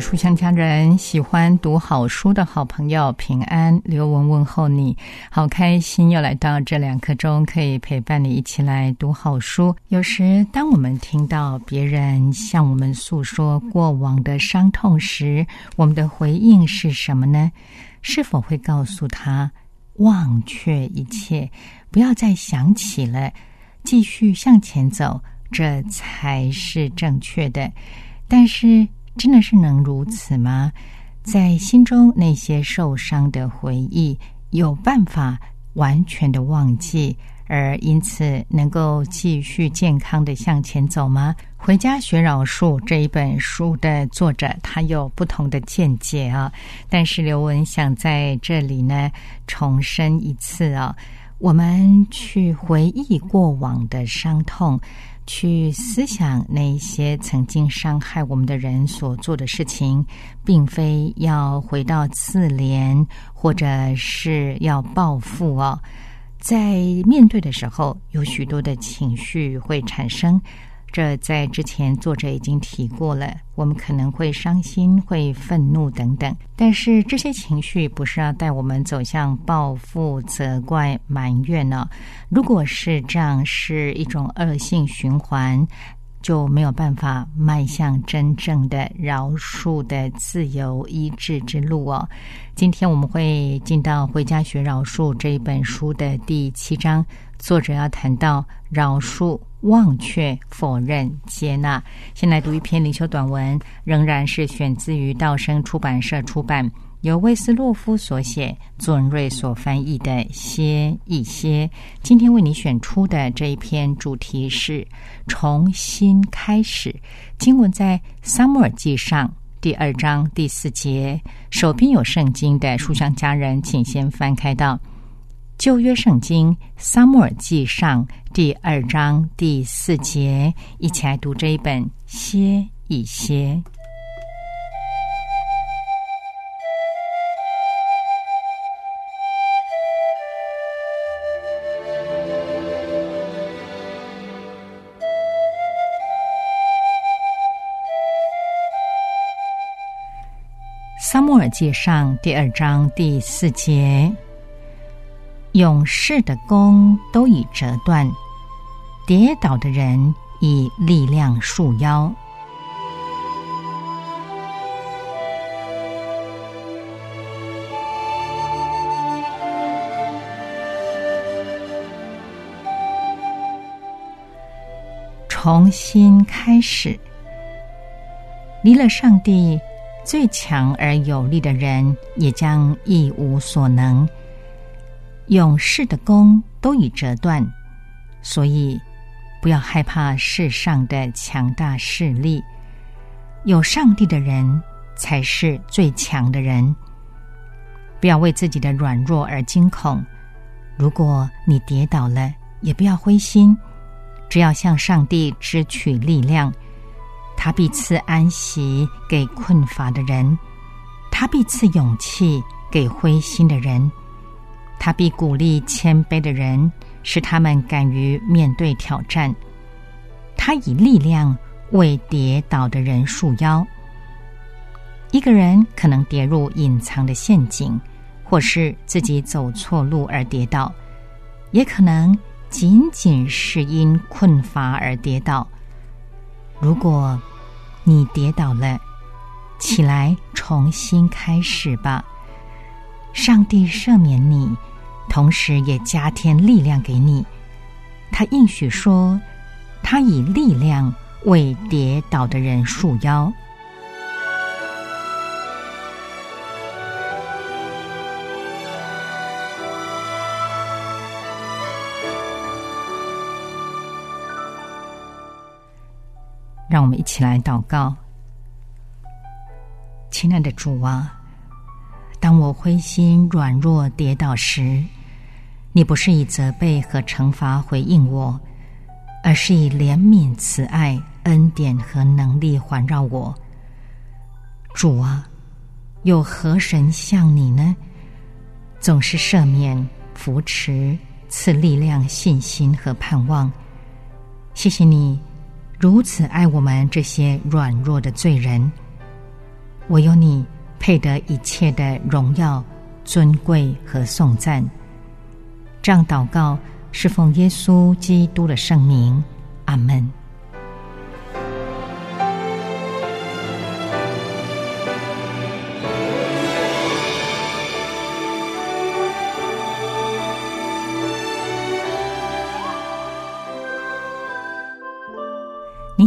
书香家人，喜欢读好书的好朋友，平安，刘文问候你，好开心又来到这两刻钟，可以陪伴你一起来读好书。有时，当我们听到别人向我们诉说过往的伤痛时，我们的回应是什么呢？是否会告诉他忘却一切，不要再想起了，继续向前走，这才是正确的？但是。真的是能如此吗？在心中那些受伤的回忆，有办法完全的忘记，而因此能够继续健康的向前走吗？《回家学饶恕》这一本书的作者，他有不同的见解啊。但是刘文想在这里呢，重申一次啊，我们去回忆过往的伤痛。去思想那些曾经伤害我们的人所做的事情，并非要回到自怜，或者是要报复哦。在面对的时候，有许多的情绪会产生。这在之前作者已经提过了，我们可能会伤心、会愤怒等等，但是这些情绪不是要带我们走向报复、责怪、埋怨呢？如果是这样，是一种恶性循环。就没有办法迈向真正的饶恕的自由医治之路哦。今天我们会进到《回家学饶恕》这一本书的第七章，作者要谈到饶恕、忘却、否认、接纳。先来读一篇灵修短文，仍然是选自于道生出版社出版。由魏斯洛夫所写，作文瑞所翻译的《歇一歇》。今天为你选出的这一篇主题是重新开始。经文在《撒母耳记上》第二章第四节。手边有圣经的书香家人，请先翻开到旧约圣经《撒母耳记上》第二章第四节，一起来读这一本《歇一歇》。撒母耳记上第二章第四节：勇士的弓都已折断，跌倒的人以力量束腰。重新开始，离了上帝。最强而有力的人也将一无所能。勇士的弓都已折断，所以不要害怕世上的强大势力。有上帝的人才是最强的人。不要为自己的软弱而惊恐。如果你跌倒了，也不要灰心，只要向上帝支取力量。他必赐安息给困乏的人，他必赐勇气给灰心的人，他必鼓励谦卑的人，使他们敢于面对挑战。他以力量为跌倒的人束腰。一个人可能跌入隐藏的陷阱，或是自己走错路而跌倒，也可能仅仅是因困乏而跌倒。如果你跌倒了，起来重新开始吧。上帝赦免你同时也加添力量给你。他应许说他以力量为跌倒的人束腰。让我们一起来祷告。亲爱的主啊当我灰心、软弱、跌倒时，你不是以责备和惩罚回应我，而是以怜悯、慈爱、恩典和能力环绕我。主啊，有何神像你呢？总是赦免、扶持、赐力量、信心和盼望。谢谢你如此爱我们这些软弱的罪人。我有你，配得一切的荣耀、尊贵和颂赞。这样祷告，是奉耶稣基督的圣名。阿门。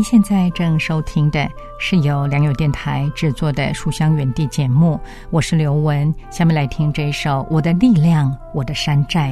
您现在正收听的是由良友电台制作的《书香园地》节目，我是刘雯。下面来听这一首《我的力量，我的山寨》。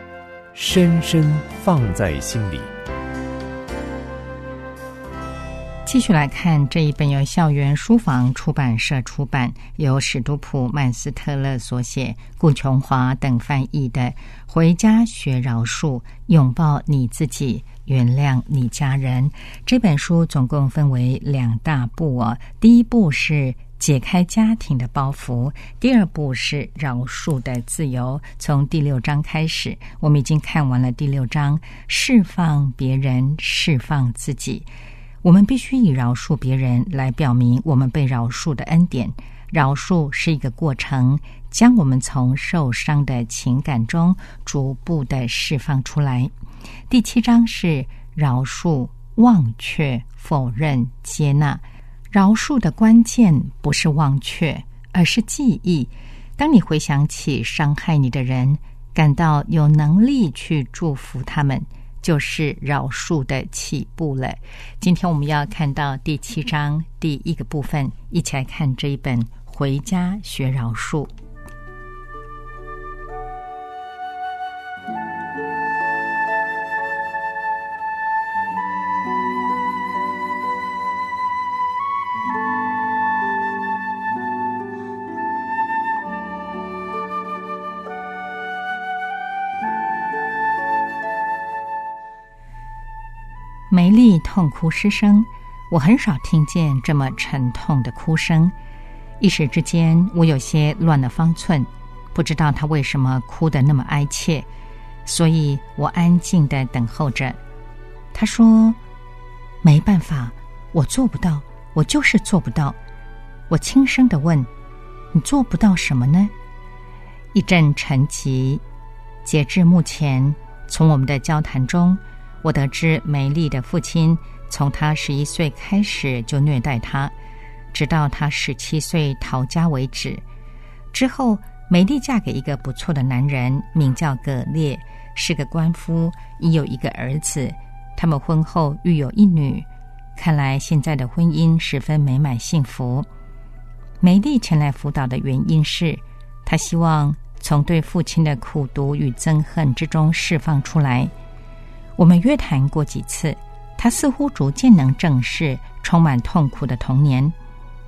深深放在心里。继续来看这一本由校园书房出版社出版，由史都普曼斯特勒所写，顾琼华等翻译的《回家学饶恕，拥抱你自己》原谅你家人》这本书总共分为两大部哦。第一部是解开家庭的包袱，第二步是饶恕的自由。从第六章开始，我们已经看完了第六章，释放别人，释放自己。我们必须以饶恕别人来表明我们被饶恕的恩典。饶恕是一个过程，将我们从受伤的情感中逐步的释放出来。第七章是饶恕、忘却、否认、接纳。饶恕的关键不是忘却，而是记忆。当你回想起伤害你的人，感到有能力去祝福他们，就是饶恕的起步了。今天我们要看到第七章第一个部分，一起来看这一本《回家学饶恕》。丽痛哭失声，我很少听见这么沉痛的哭声。一时之间，我有些乱了方寸，不知道她为什么哭得那么哀切，所以我安静的等候着。她说：“没办法，我做不到，我就是做不到。”我轻声的问：“你做不到什么呢？”一阵沉寂。截至目前，从我们的交谈中。我得知梅丽的父亲从她十一岁开始就虐待她，直到她十七岁逃家为止。之后，梅丽嫁给一个不错的男人，名叫葛烈，是个官夫，已有一个儿子。他们婚后育有一女，看来现在的婚姻十分美满幸福。梅丽前来辅导的原因是，她希望从对父亲的苦毒与憎恨之中释放出来。我们约谈过几次，他似乎逐渐能正视充满痛苦的童年，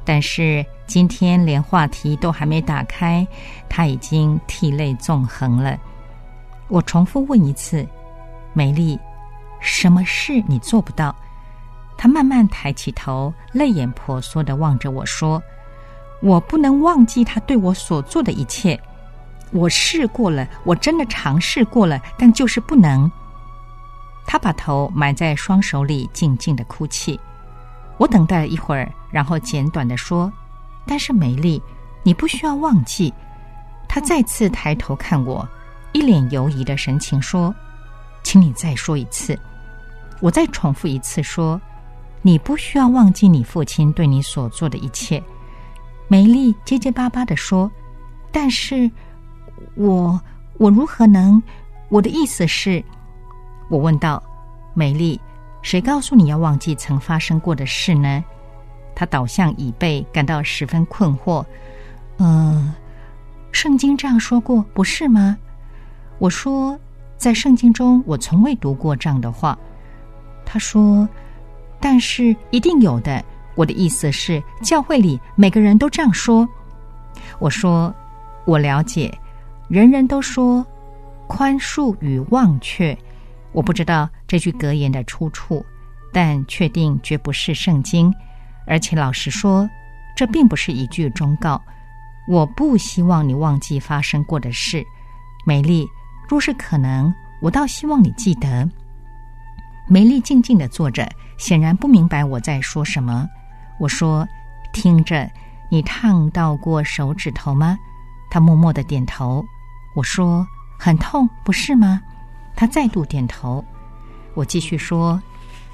但是今天连话题都还没打开，他已经涕泪纵横了。我重复问一次：“美丽，什么事你做不到？”他慢慢抬起头，泪眼婆娑的望着我说：“我不能忘记他对我所做的一切。我试过了，我真的尝试过了，但就是不能。”他把头埋在双手里，静静的哭泣。我等待了一会儿，然后简短的说：“但是美丽，你不需要忘记。”他再次抬头看我，一脸犹疑的神情说：“请你再说一次。”我再重复一次说：“你不需要忘记你父亲对你所做的一切。”美丽结结巴巴的说：“但是，我我如何能？我的意思是……”我问道：“美丽，谁告诉你要忘记曾发生过的事呢？”他倒向椅背，感到十分困惑。“嗯，圣经这样说过，不是吗？”我说：“在圣经中，我从未读过这样的话。”他说：“但是一定有的。我的意思是，教会里每个人都这样说。”我说：“我了解，人人都说宽恕与忘却。”我不知道这句格言的出处，但确定绝不是圣经。而且老实说，这并不是一句忠告。我不希望你忘记发生过的事，美丽。若是可能，我倒希望你记得。美丽静静的坐着，显然不明白我在说什么。我说：“听着，你烫到过手指头吗？”她默默的点头。我说：“很痛，不是吗？”他再度点头，我继续说：“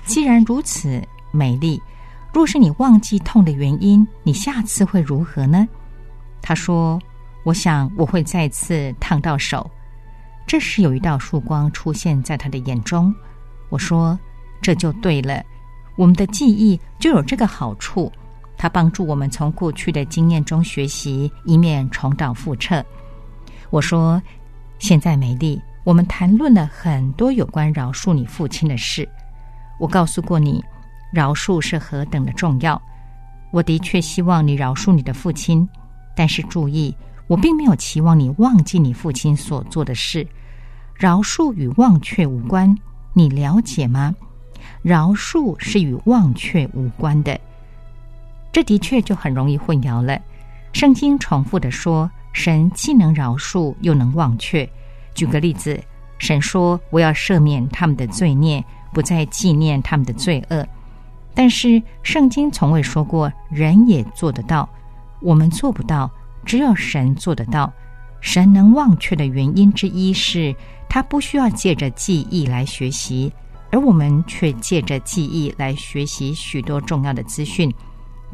既然如此，美丽，若是你忘记痛的原因，你下次会如何呢？”他说：“我想我会再次烫到手。”这时有一道曙光出现在他的眼中。我说：“这就对了，我们的记忆就有这个好处，它帮助我们从过去的经验中学习，以免重蹈覆辙。”我说：“现在，美丽。”我们谈论了很多有关饶恕你父亲的事。我告诉过你，饶恕是何等的重要。我的确希望你饶恕你的父亲，但是注意，我并没有期望你忘记你父亲所做的事。饶恕与忘却无关，你了解吗？饶恕是与忘却无关的。这的确就很容易混淆了。圣经重复的说，神既能饶恕，又能忘却。举个例子，神说：“我要赦免他们的罪孽，不再纪念他们的罪恶。”但是圣经从未说过人也做得到，我们做不到，只有神做得到。神能忘却的原因之一是，他不需要借着记忆来学习，而我们却借着记忆来学习许多重要的资讯。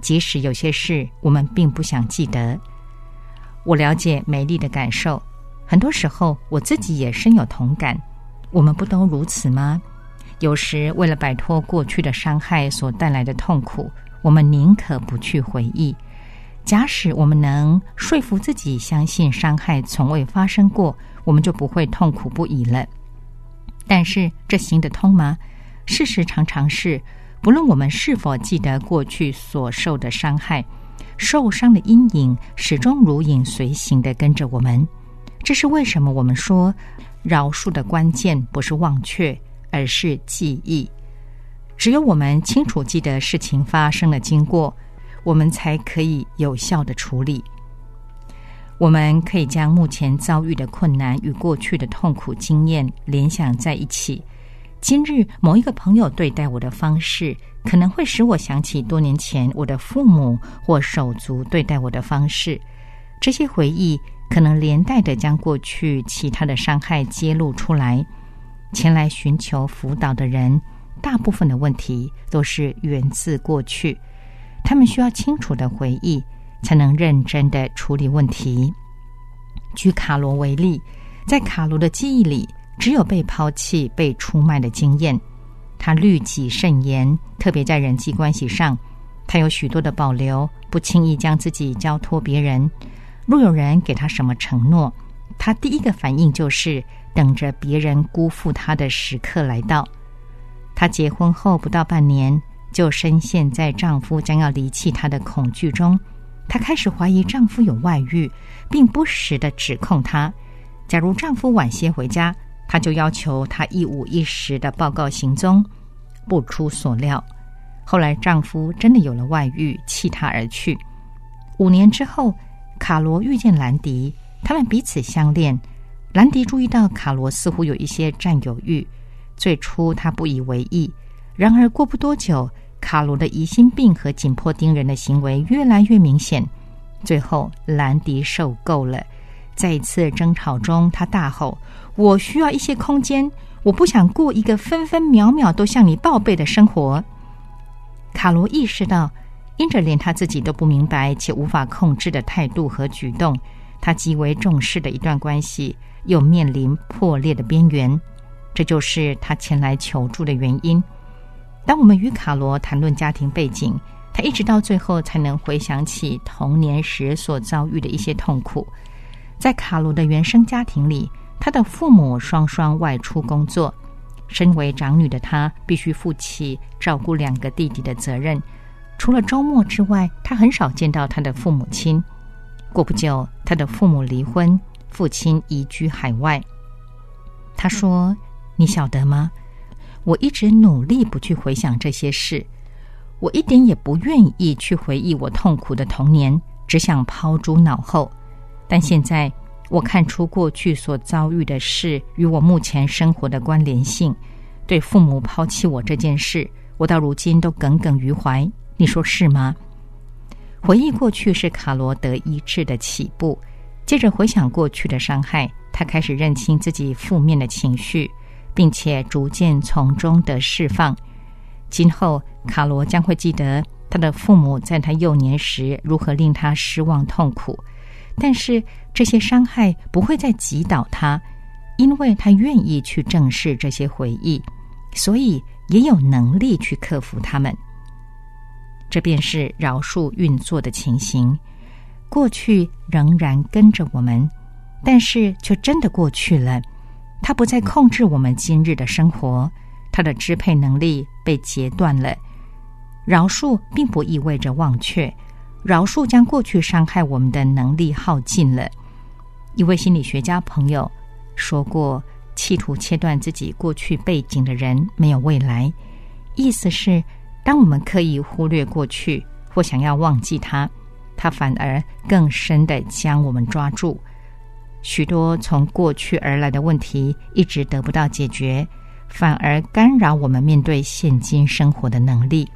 即使有些事我们并不想记得，我了解美丽的感受。很多时候我自己也深有同感。我们不都如此吗？有时为了摆脱过去的伤害所带来的痛苦，我们宁可不去回忆。假使我们能说服自己相信伤害从未发生过，我们就不会痛苦不已了。但是这行得通吗？事实常常是。不论我们是否记得过去所受的伤害，受伤的阴影始终如影随形的跟着我们。这是为什么？我们说饶恕的关键不是忘却，而是记忆。只有我们清楚记得事情发生的经过，我们才可以有效的处理。我们可以将目前遭遇的困难与过去的痛苦经验联想在一起。今日某一个朋友对待我的方式，可能会使我想起多年前我的父母或手足对待我的方式。这些回忆可能连带的将过去其他的伤害揭露出来。前来寻求辅导的人，大部分的问题都是源自过去，他们需要清楚的回忆，才能认真的处理问题。举卡罗为例，在卡罗的记忆里。只有被抛弃、被出卖的经验，他律己慎言，特别在人际关系上，他有许多的保留，不轻易将自己交托别人。若有人给他什么承诺，他第一个反应就是等着别人辜负他的时刻来到。她结婚后不到半年，就深陷在丈夫将要离弃她的恐惧中。她开始怀疑丈夫有外遇，并不时的指控他。假如丈夫晚些回家，她就要求他一五一十的报告行踪。不出所料，后来丈夫真的有了外遇，弃她而去。五年之后，卡罗遇见兰迪，他们彼此相恋。兰迪注意到卡罗似乎有一些占有欲，最初他不以为意。然而过不多久，卡罗的疑心病和紧迫盯人的行为越来越明显。最后，兰迪受够了。在一次争吵中，他大吼：“我需要一些空间，我不想过一个分分秒秒都向你报备的生活。”卡罗意识到，因着连他自己都不明白且无法控制的态度和举动，他极为重视的一段关系又面临破裂的边缘。这就是他前来求助的原因。当我们与卡罗谈论家庭背景，他一直到最后才能回想起童年时所遭遇的一些痛苦。在卡罗的原生家庭里，他的父母双双外出工作，身为长女的她必须负起照顾两个弟弟的责任。除了周末之外，他很少见到他的父母亲。过不久，他的父母离婚，父亲移居海外。他说：“你晓得吗？我一直努力不去回想这些事，我一点也不愿意去回忆我痛苦的童年，只想抛诸脑后。”但现在，我看出过去所遭遇的事与我目前生活的关联性。对父母抛弃我这件事，我到如今都耿耿于怀。你说是吗？回忆过去是卡罗德医治的起步。接着回想过去的伤害，他开始认清自己负面的情绪，并且逐渐从中得释放。今后，卡罗将会记得他的父母在他幼年时如何令他失望痛苦。但是这些伤害不会再击倒他，因为他愿意去正视这些回忆，所以也有能力去克服他们。这便是饶恕运作的情形。过去仍然跟着我们，但是却真的过去了。它不再控制我们今日的生活，它的支配能力被截断了。饶恕并不意味着忘却。饶恕将过去伤害我们的能力耗尽了。一位心理学家朋友说过：“企图切断自己过去背景的人没有未来。意思是，当我们刻意忽略过去或想要忘记它，它反而更深的将我们抓住。许多从过去而来的问题一直得不到解决，反而干扰我们面对现今生活的能力。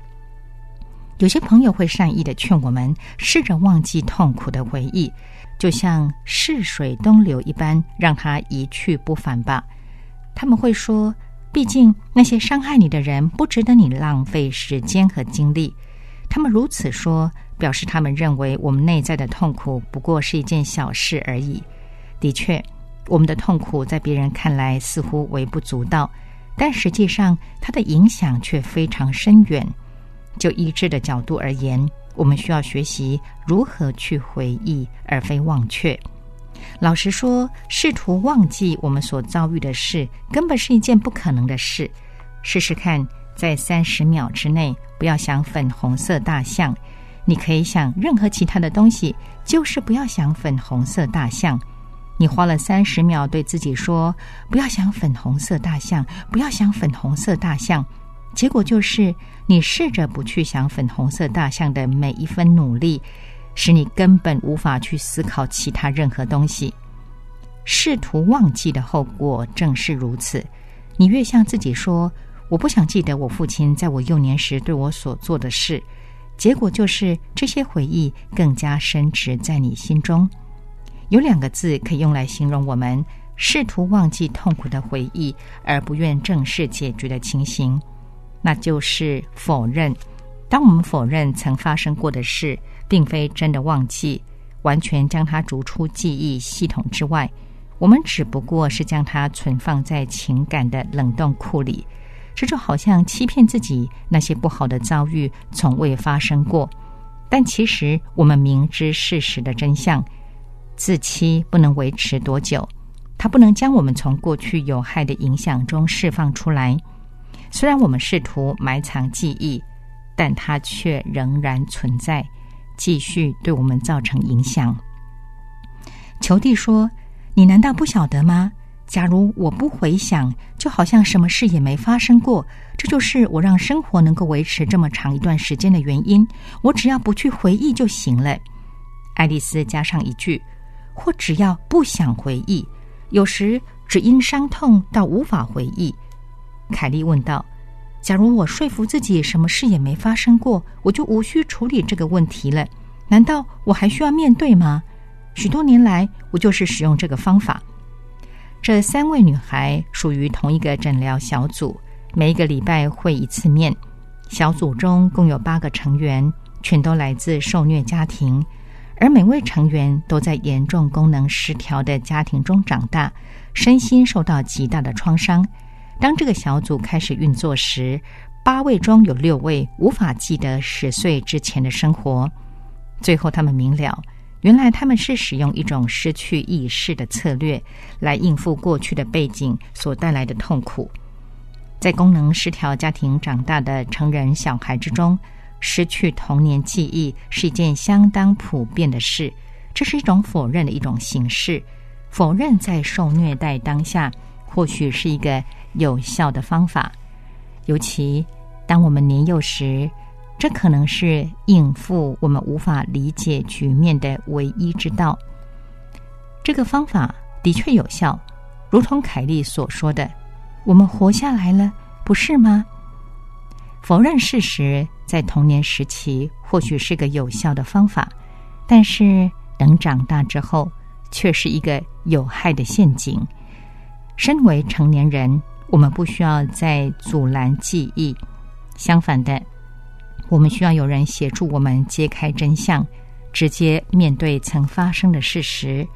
有些朋友会善意的劝我们试着忘记痛苦的回忆，就像逝水东流一般，让它一去不返吧。他们会说，毕竟那些伤害你的人不值得你浪费时间和精力。他们如此说，表示他们认为我们内在的痛苦不过是一件小事而已。的确，我们的痛苦在别人看来似乎微不足道，但实际上它的影响却非常深远。就医治的角度而言，我们需要学习如何去回忆，而非忘却。老实说，试图忘记我们所遭遇的事，根本是一件不可能的事。试试看，在三十秒之内，不要想粉红色大象。你可以想任何其他的东西，就是不要想粉红色大象。你花了三十秒对自己说：“不要想粉红色大象，不要想粉红色大象。”结果就是，你试着不去想粉红色大象的每一分努力，使你根本无法去思考其他任何东西。试图忘记的后果正是如此。你越向自己说“我不想记得我父亲在我幼年时对我所做的事”，结果就是这些回忆更加深植在你心中。有两个字可以用来形容我们试图忘记痛苦的回忆，而不愿正视解决的情形。那就是否认。当我们否认曾发生过的事，并非真的忘记，完全将它逐出记忆系统之外，我们只不过是将它存放在情感的冷冻库里。这就好像欺骗自己，那些不好的遭遇从未发生过。但其实我们明知事实的真相，自欺不能维持多久，它不能将我们从过去有害的影响中释放出来。虽然我们试图埋藏记忆，但它却仍然存在，继续对我们造成影响。求弟说：“你难道不晓得吗？假如我不回想，就好像什么事也没发生过。这就是我让生活能够维持这么长一段时间的原因。我只要不去回忆就行了。”爱丽丝加上一句：“或只要不想回忆，有时只因伤痛到无法回忆。”凯莉问道：“假如我说服自己什么事也没发生过，我就无需处理这个问题了？难道我还需要面对吗？许多年来，我就是使用这个方法。这三位女孩属于同一个诊疗小组，每一个礼拜会一次面。小组中共有八个成员，全都来自受虐家庭，而每位成员都在严重功能失调的家庭中长大，身心受到极大的创伤。”当这个小组开始运作时，八位中有六位无法记得十岁之前的生活。最后，他们明了，原来他们是使用一种失去意识的策略来应付过去的背景所带来的痛苦。在功能失调家庭长大的成人小孩之中，失去童年记忆是一件相当普遍的事。这是一种否认的一种形式，否认在受虐待当下，或许是一个。有效的方法，尤其当我们年幼时，这可能是应付我们无法理解局面的唯一之道。这个方法的确有效，如同凯利所说的：“我们活下来了，不是吗？”否认事实，在童年时期或许是个有效的方法，但是等长大之后，却是一个有害的陷阱。身为成年人。我们不需要再阻拦记忆，相反的，我们需要有人协助我们揭开真相，直接面对曾发生的事实，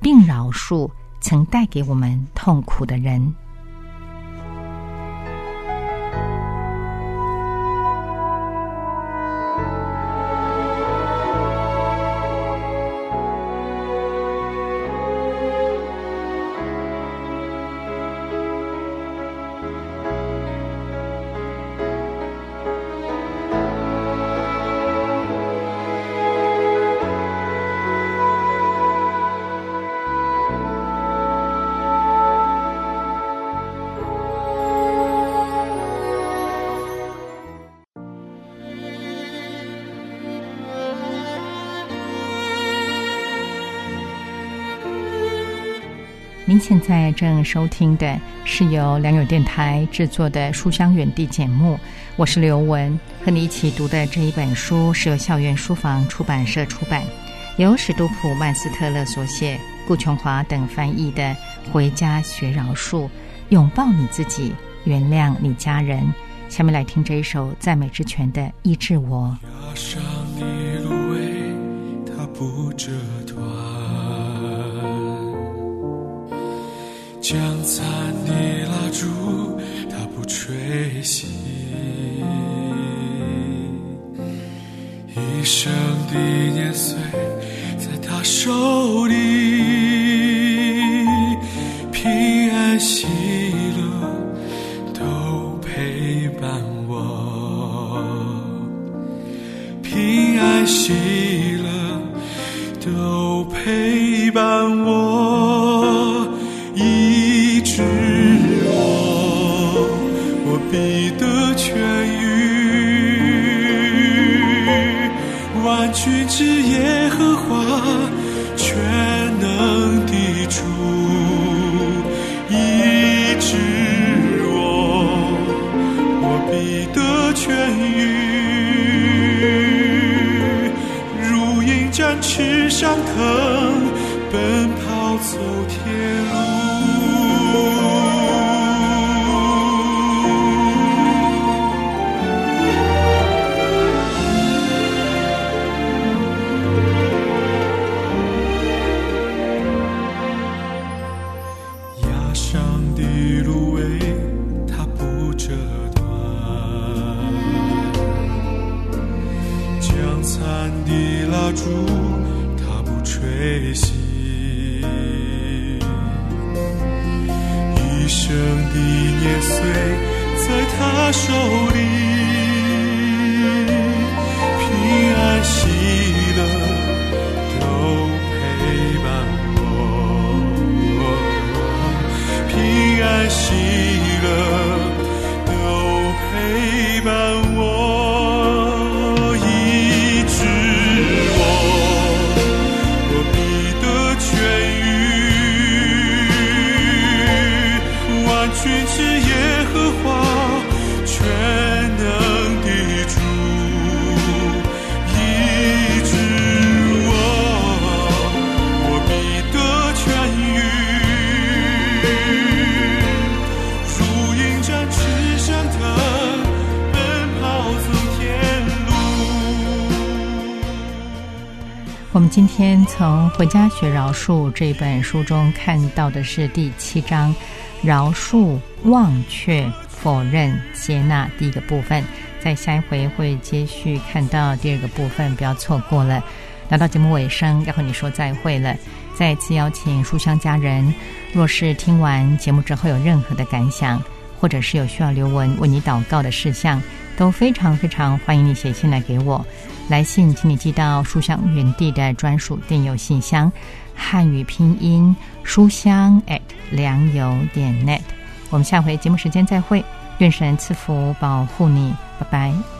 并饶恕曾带给我们痛苦的人。现在正收听的是由良友电台制作的《书香远地》节目，我是刘雯，和你一起读的这一本书是由校园书房出版社出版，由史都普曼斯特勒所写，顾琼华等翻译的《回家学饶恕，拥抱你自己，原谅你家人》。下面来听这一首赞美之泉的《医治我》。压上的芦苇，它不折；将残的蜡烛，它不吹熄。一生的年岁，在他手里，你的痊愈，如鹰展翅上腾，奔跑走天路。今天从《回家学饶恕》这本书中看到的是第七章“饶恕、忘却、否认、接纳”第一个部分，在下一回会接续看到第二个部分，不要错过了。来到节目尾声，要和你说再会了。再次邀请书香家人，若是听完节目之后有任何的感想，或者是有需要刘文为你祷告的事项，都非常非常欢迎你写信来给我。来信请你寄到书香园地的专属电邮信箱，汉语拼音书香 at 良友点 net。我们下回节目时间再会，愿神赐福保护你，拜拜。